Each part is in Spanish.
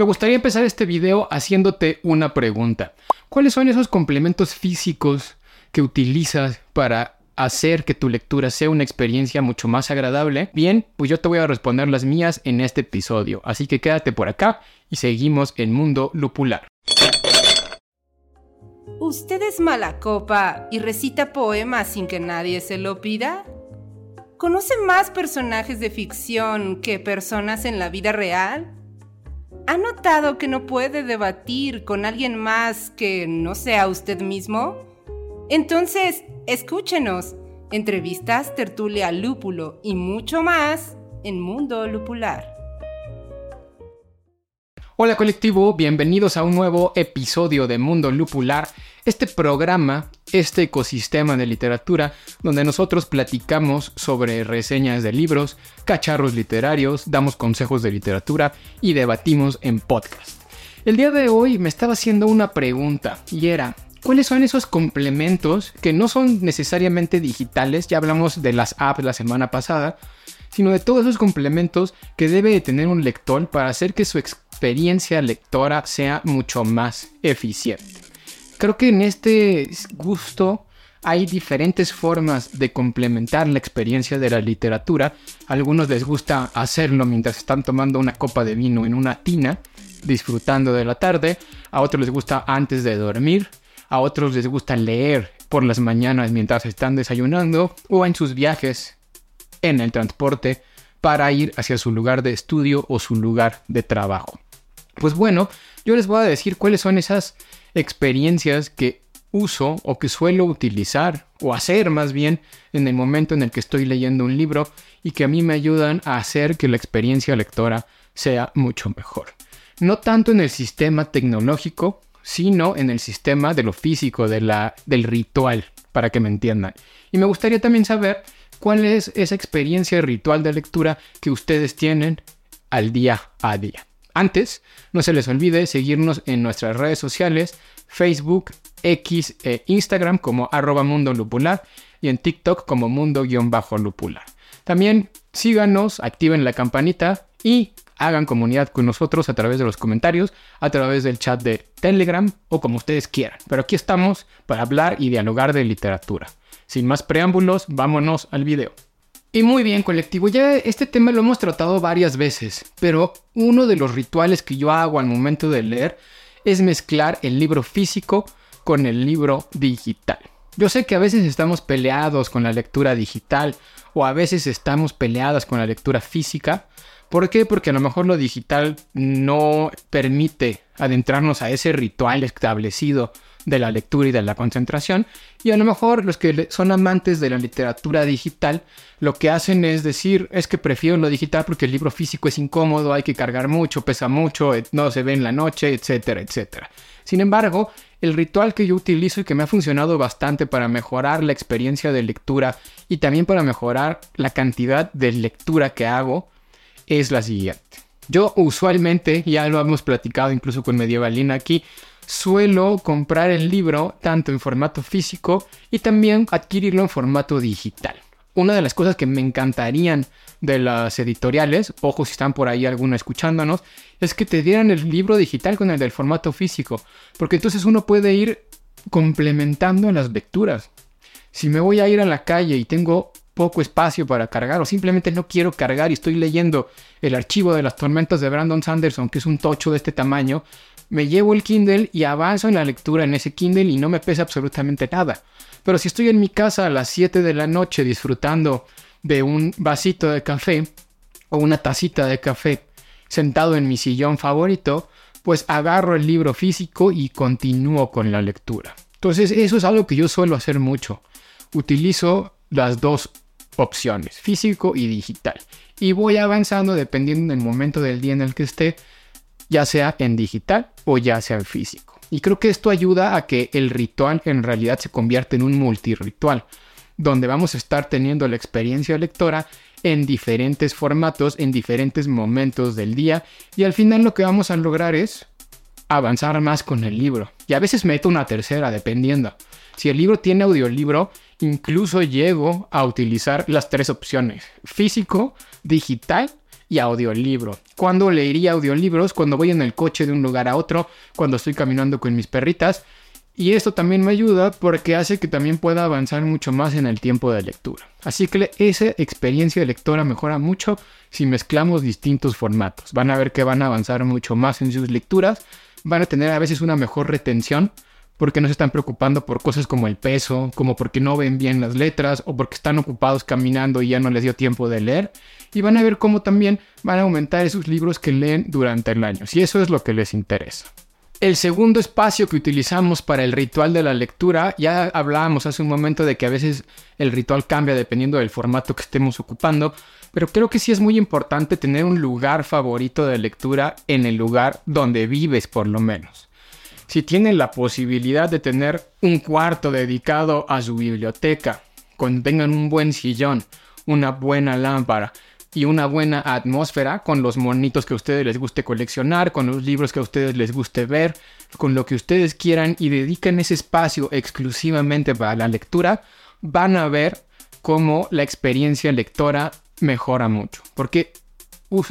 Me gustaría empezar este video haciéndote una pregunta. ¿Cuáles son esos complementos físicos que utilizas para hacer que tu lectura sea una experiencia mucho más agradable? Bien, pues yo te voy a responder las mías en este episodio, así que quédate por acá y seguimos en Mundo Lupular. ¿Usted es mala copa y recita poemas sin que nadie se lo pida? ¿Conoce más personajes de ficción que personas en la vida real? ¿Ha notado que no puede debatir con alguien más que no sea usted mismo? Entonces, escúchenos. Entrevistas, tertulia, lúpulo y mucho más en Mundo Lupular. Hola colectivo, bienvenidos a un nuevo episodio de Mundo Lupular, este programa, este ecosistema de literatura donde nosotros platicamos sobre reseñas de libros, cacharros literarios, damos consejos de literatura y debatimos en podcast. El día de hoy me estaba haciendo una pregunta y era, ¿cuáles son esos complementos que no son necesariamente digitales? Ya hablamos de las apps la semana pasada, sino de todos esos complementos que debe de tener un lector para hacer que su experiencia lectora sea mucho más eficiente. Creo que en este gusto hay diferentes formas de complementar la experiencia de la literatura. A algunos les gusta hacerlo mientras están tomando una copa de vino en una tina, disfrutando de la tarde. A otros les gusta antes de dormir. A otros les gusta leer por las mañanas mientras están desayunando o en sus viajes en el transporte para ir hacia su lugar de estudio o su lugar de trabajo. Pues bueno, yo les voy a decir cuáles son esas experiencias que uso o que suelo utilizar o hacer más bien en el momento en el que estoy leyendo un libro y que a mí me ayudan a hacer que la experiencia lectora sea mucho mejor. No tanto en el sistema tecnológico, sino en el sistema de lo físico, de la, del ritual, para que me entiendan. Y me gustaría también saber cuál es esa experiencia ritual de lectura que ustedes tienen al día a día. Antes, no se les olvide seguirnos en nuestras redes sociales, Facebook, X e Instagram como arroba mundo y en TikTok como mundo-lupular. También síganos, activen la campanita y hagan comunidad con nosotros a través de los comentarios, a través del chat de Telegram o como ustedes quieran. Pero aquí estamos para hablar y dialogar de literatura. Sin más preámbulos, vámonos al video. Y muy bien, colectivo, ya este tema lo hemos tratado varias veces, pero uno de los rituales que yo hago al momento de leer es mezclar el libro físico con el libro digital. Yo sé que a veces estamos peleados con la lectura digital o a veces estamos peleadas con la lectura física. ¿Por qué? Porque a lo mejor lo digital no permite adentrarnos a ese ritual establecido de la lectura y de la concentración. Y a lo mejor los que son amantes de la literatura digital lo que hacen es decir, es que prefiero lo digital porque el libro físico es incómodo, hay que cargar mucho, pesa mucho, no se ve en la noche, etcétera, etcétera. Sin embargo, el ritual que yo utilizo y que me ha funcionado bastante para mejorar la experiencia de lectura y también para mejorar la cantidad de lectura que hago es la siguiente. Yo usualmente, ya lo hemos platicado incluso con Medievalina aquí, suelo comprar el libro tanto en formato físico y también adquirirlo en formato digital. Una de las cosas que me encantarían de las editoriales, ojo si están por ahí alguno escuchándonos, es que te dieran el libro digital con el del formato físico, porque entonces uno puede ir complementando las lecturas. Si me voy a ir a la calle y tengo poco espacio para cargar o simplemente no quiero cargar y estoy leyendo el archivo de las tormentas de Brandon Sanderson, que es un tocho de este tamaño, me llevo el Kindle y avanzo en la lectura en ese Kindle y no me pesa absolutamente nada. Pero si estoy en mi casa a las 7 de la noche disfrutando de un vasito de café o una tacita de café sentado en mi sillón favorito, pues agarro el libro físico y continúo con la lectura. Entonces eso es algo que yo suelo hacer mucho. Utilizo las dos opciones, físico y digital. Y voy avanzando dependiendo del momento del día en el que esté ya sea en digital o ya sea en físico. Y creo que esto ayuda a que el ritual en realidad se convierta en un multiritual, donde vamos a estar teniendo la experiencia lectora en diferentes formatos, en diferentes momentos del día, y al final lo que vamos a lograr es avanzar más con el libro. Y a veces meto una tercera, dependiendo. Si el libro tiene audiolibro, incluso llego a utilizar las tres opciones, físico, digital y audiolibro. ¿Cuándo leería audiolibros? Cuando voy en el coche de un lugar a otro, cuando estoy caminando con mis perritas. Y esto también me ayuda porque hace que también pueda avanzar mucho más en el tiempo de lectura. Así que esa experiencia de lectora mejora mucho si mezclamos distintos formatos. Van a ver que van a avanzar mucho más en sus lecturas, van a tener a veces una mejor retención porque no se están preocupando por cosas como el peso, como porque no ven bien las letras o porque están ocupados caminando y ya no les dio tiempo de leer. Y van a ver cómo también van a aumentar esos libros que leen durante el año, si eso es lo que les interesa. El segundo espacio que utilizamos para el ritual de la lectura, ya hablábamos hace un momento de que a veces el ritual cambia dependiendo del formato que estemos ocupando, pero creo que sí es muy importante tener un lugar favorito de lectura en el lugar donde vives por lo menos. Si tienen la posibilidad de tener un cuarto dedicado a su biblioteca, contengan un buen sillón, una buena lámpara y una buena atmósfera con los monitos que a ustedes les guste coleccionar, con los libros que a ustedes les guste ver, con lo que ustedes quieran y dediquen ese espacio exclusivamente para la lectura, van a ver cómo la experiencia lectora mejora mucho. Porque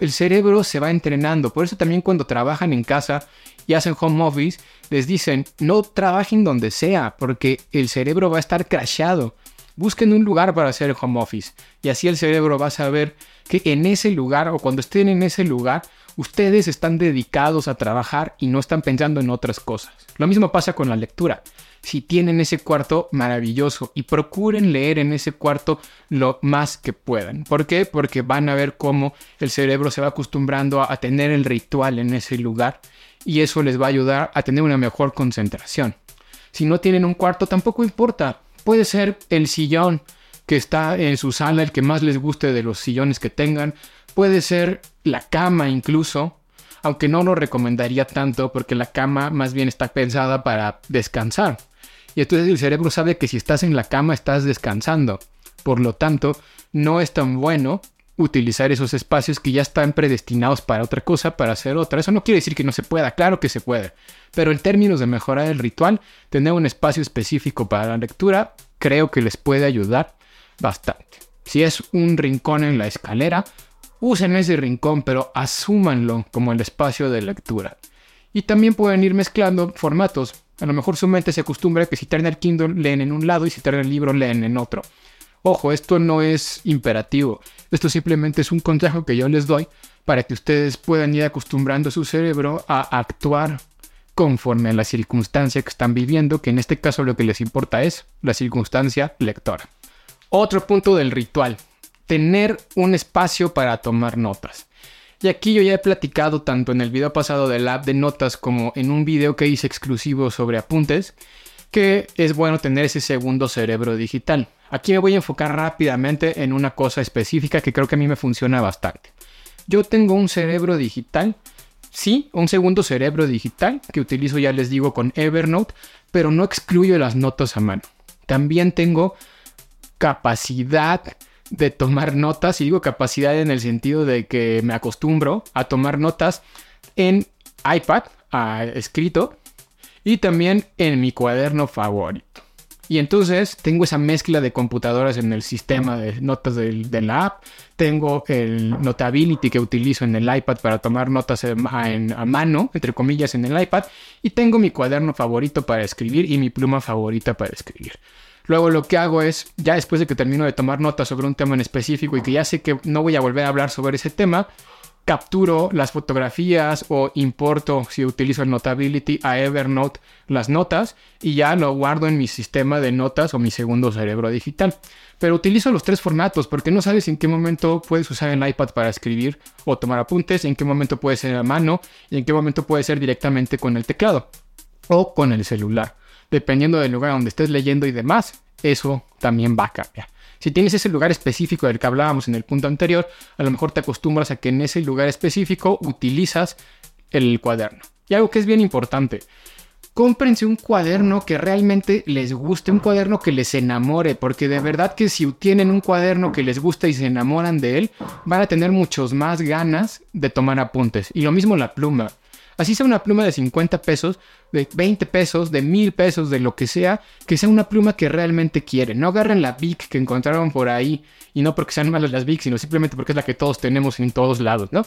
el cerebro se va entrenando. Por eso también cuando trabajan en casa y hacen home office, les dicen, no trabajen donde sea, porque el cerebro va a estar crashado. Busquen un lugar para hacer el home office. Y así el cerebro va a saber que en ese lugar o cuando estén en ese lugar, ustedes están dedicados a trabajar y no están pensando en otras cosas. Lo mismo pasa con la lectura. Si tienen ese cuarto, maravilloso. Y procuren leer en ese cuarto lo más que puedan. ¿Por qué? Porque van a ver cómo el cerebro se va acostumbrando a, tener el ritual en ese lugar y eso les va a ayudar a tener una mejor concentración. Si no tienen un cuarto, tampoco importa. Puede ser el sillón que está en su sala, el que más les guste de los sillones que tengan. Puede ser la cama incluso, aunque no lo recomendaría tanto porque la cama más bien está pensada para descansar. Y entonces el cerebro sabe que si estás en la cama estás descansando. Por lo tanto, no es tan bueno utilizar esos espacios que ya están predestinados para otra cosa, para hacer otra. Eso no quiere decir que no se pueda, claro que se puede. Pero en términos de mejorar el ritual, tener un espacio específico para la lectura, creo que les puede ayudar bastante. Si es un rincón en la escalera, usen ese rincón, pero asúmanlo como el espacio de lectura. Y también pueden ir mezclando formatos. A lo mejor su mente se acostumbra a que si traen el Kindle leen en un lado y si traen el libro leen en otro. Ojo, esto no es imperativo. Esto simplemente es un consejo que yo les doy para que ustedes puedan ir acostumbrando su cerebro a actuar conforme a la circunstancia que están viviendo, que en este caso lo que les importa es la circunstancia lectora. Otro punto del ritual, tener un espacio para tomar notas. Y aquí yo ya he platicado tanto en el video pasado del app de notas como en un video que hice exclusivo sobre apuntes, que es bueno tener ese segundo cerebro digital. Aquí me voy a enfocar rápidamente en una cosa específica que creo que a mí me funciona bastante. Yo tengo un cerebro digital, sí, un segundo cerebro digital que utilizo ya les digo con Evernote, pero no excluyo las notas a mano. También tengo capacidad de tomar notas, y digo capacidad en el sentido de que me acostumbro a tomar notas en iPad, a escrito, y también en mi cuaderno favorito. Y entonces tengo esa mezcla de computadoras en el sistema de notas de, la app. Tengo el Notability que utilizo en el iPad para tomar notas a, mano, entre comillas, en el iPad. Y tengo mi cuaderno favorito para escribir y mi pluma favorita para escribir. Luego lo que hago es, ya después de que termino de tomar notas sobre un tema en específico y que ya sé que no voy a volver a hablar sobre ese tema, capturo las fotografías o importo, si utilizo el Notability, a Evernote las notas y ya lo guardo en mi sistema de notas o mi segundo cerebro digital. Pero utilizo los tres formatos porque no sabes en qué momento puedes usar el iPad para escribir o tomar apuntes, en qué momento puede ser a mano y en qué momento puede ser directamente con el teclado o con el celular. Dependiendo del lugar donde estés leyendo y demás, eso también va a cambiar. Si tienes ese lugar específico del que hablábamos en el punto anterior, a lo mejor te acostumbras a que en ese lugar específico utilizas el cuaderno. Y algo que es bien importante, cómprense un cuaderno que realmente les guste, un cuaderno que les enamore, porque de verdad que si tienen un cuaderno que les gusta y se enamoran de él, van a tener muchos más ganas de tomar apuntes. Y lo mismo la pluma. Así sea una pluma de 50 pesos, de 20 pesos, de 1000 pesos, de lo que sea, que sea una pluma que realmente quieren. No agarren la Bic que encontraron por ahí, y no porque sean malas las Bic, sino simplemente porque es la que todos tenemos en todos lados, ¿no?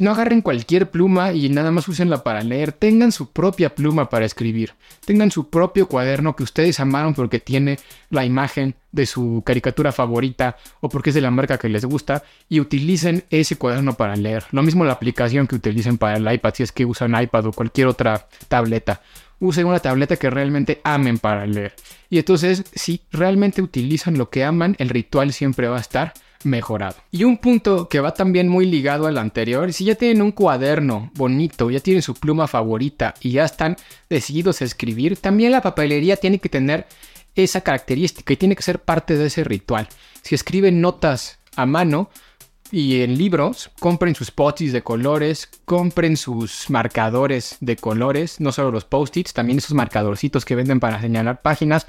No agarren cualquier pluma y nada más úsenla para leer. Tengan su propia pluma para escribir. Tengan su propio cuaderno que ustedes amaron porque tiene la imagen de su caricatura favorita o porque es de la marca que les gusta y utilicen ese cuaderno para leer. Lo mismo la aplicación que utilicen para el iPad si es que usan iPad o cualquier otra tableta. Usen una tableta que realmente amen para leer. Y entonces, si realmente utilizan lo que aman, el ritual siempre va a estar mejorado. Y un punto que va también muy ligado al anterior, si ya tienen un cuaderno bonito, ya tienen su pluma favorita y ya están decididos a escribir, también la papelería tiene que tener esa característica y tiene que ser parte de ese ritual. Si escriben notas a mano, y en libros, compren sus post-its de colores, compren sus marcadores de colores, no solo los post-its, también esos marcadorcitos que venden para señalar páginas.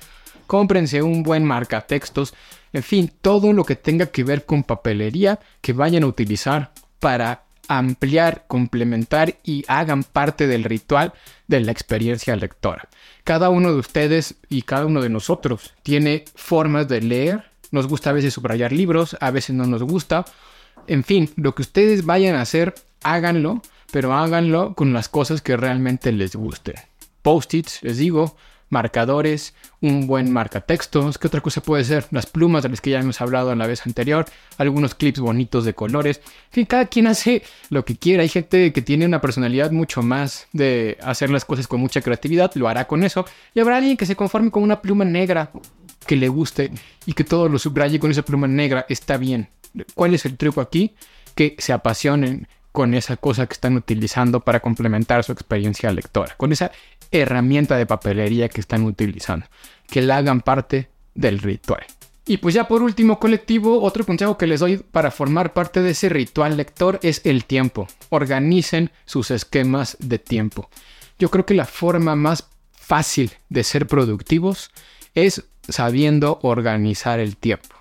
Cómprense un buen marcatextos, en fin, todo lo que tenga que ver con papelería que vayan a utilizar para ampliar, complementar y hagan parte del ritual de la experiencia lectora. Cada uno de ustedes y cada uno de nosotros tiene formas de leer. Nos gusta a veces subrayar libros, a veces no nos gusta. En fin, lo que ustedes vayan a hacer, háganlo, pero háganlo con las cosas que realmente les gusten. Post-its, les digo, marcadores, un buen marcatextos, ¿qué otra cosa puede ser? Las plumas de las que ya hemos hablado en la vez anterior, algunos clips bonitos de colores, en fin, cada quien hace lo que quiera, hay gente que tiene una personalidad mucho más de hacer las cosas con mucha creatividad, lo hará con eso, y habrá alguien que se conforme con una pluma negra que le guste y que todo lo subraye con esa pluma negra, está bien. ¿Cuál es el truco aquí? Que se apasionen con esa cosa que están utilizando para complementar su experiencia lectora, con esa herramienta de papelería que están utilizando, que la hagan parte del ritual. Y pues ya por último, colectivo, otro consejo que les doy para formar parte de ese ritual lector es el tiempo. Organicen sus esquemas de tiempo. Yo creo que la forma más fácil de ser productivos es sabiendo organizar el tiempo.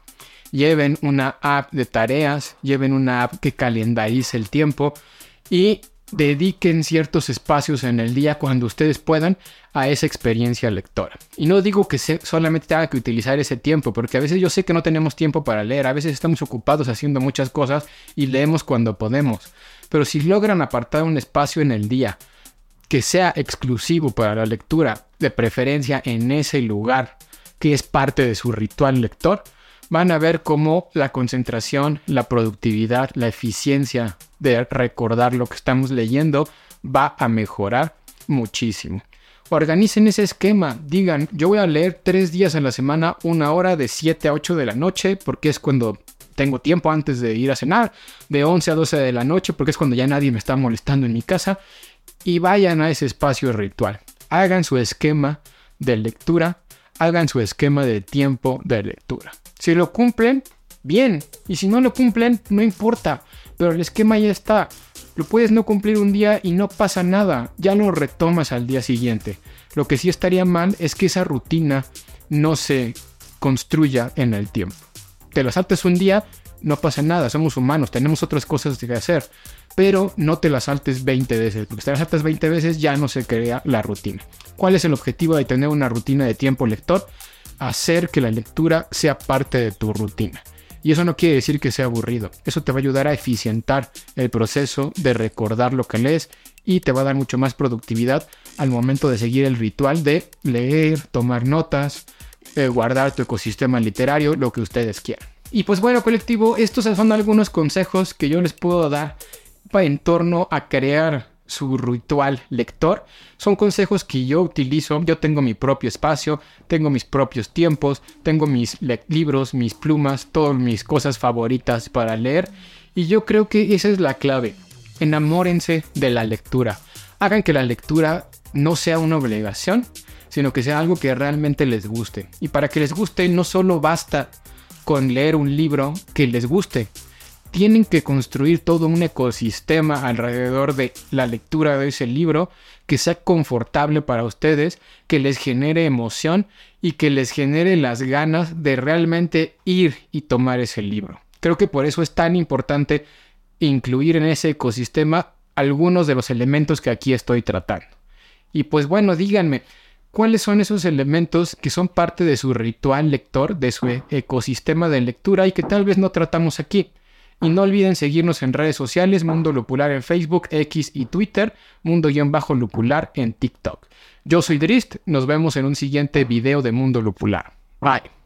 Lleven una app de tareas, lleven una app que calendarice el tiempo y dediquen ciertos espacios en el día cuando ustedes puedan a esa experiencia lectora. Y no digo que solamente tenga que utilizar ese tiempo, porque a veces yo sé que no tenemos tiempo para leer, a veces estamos ocupados haciendo muchas cosas y leemos cuando podemos. Pero si logran apartar un espacio en el día que sea exclusivo para la lectura, de preferencia en ese lugar que es parte de su ritual lector, van a ver cómo la concentración, la productividad, la eficiencia de recordar lo que estamos leyendo va a mejorar muchísimo. Organicen ese esquema, digan, yo voy a leer tres días en la semana, una hora de 7 a 8 de la noche, porque es cuando tengo tiempo antes de ir a cenar, de 11 a 12 de la noche, porque es cuando ya nadie me está molestando en mi casa, y vayan a ese espacio ritual. Hagan su esquema de lectura, hagan su esquema de tiempo de lectura. Si lo cumplen, bien, y si no lo cumplen, no importa pero el esquema ya está. Lo puedes no cumplir un día y no pasa nada, ya lo retomas al día siguiente. Lo que sí estaría mal es que esa rutina no se construya en el tiempo. Te lo saltes un día, no pasa nada, somos humanos, tenemos otras cosas que hacer, pero no te las saltes 20 veces, porque si te las saltas 20 veces ya no se crea la rutina. ¿Cuál es el objetivo de tener una rutina de tiempo lector? Hacer que la lectura sea parte de tu rutina. Y eso no quiere decir que sea aburrido. Eso te va a ayudar a eficientar el proceso de recordar lo que lees y te va a dar mucho más productividad al momento de seguir el ritual de leer, tomar notas, eh, guardar tu ecosistema literario, lo que ustedes quieran. Y pues bueno, colectivo, estos son algunos consejos que yo les puedo dar en torno a crear su ritual lector. Son consejos que yo utilizo. Yo tengo mi propio espacio, tengo mis propios tiempos, tengo mis libros, mis plumas, todas mis cosas favoritas para leer. Y yo creo que esa es la clave. Enamórense de la lectura. Hagan que la lectura no sea una obligación, sino que sea algo que realmente les guste. Y para que les guste no solo basta con leer un libro que les guste, tienen que construir todo un ecosistema alrededor de la lectura de ese libro que sea confortable para ustedes, que les genere emoción y que les genere las ganas de realmente ir y tomar ese libro. Creo que por eso es tan importante incluir en ese ecosistema algunos de los elementos que aquí estoy tratando. Y pues bueno, díganme, ¿cuáles son esos elementos que son parte de su ritual lector, de su ecosistema de lectura y que tal vez no tratamos aquí? Y no olviden seguirnos en redes sociales, Mundo Lupular en Facebook, X y Twitter, Mundo-Lupular en TikTok. Yo soy Drist, nos vemos en un siguiente video de Mundo Lupular. Bye.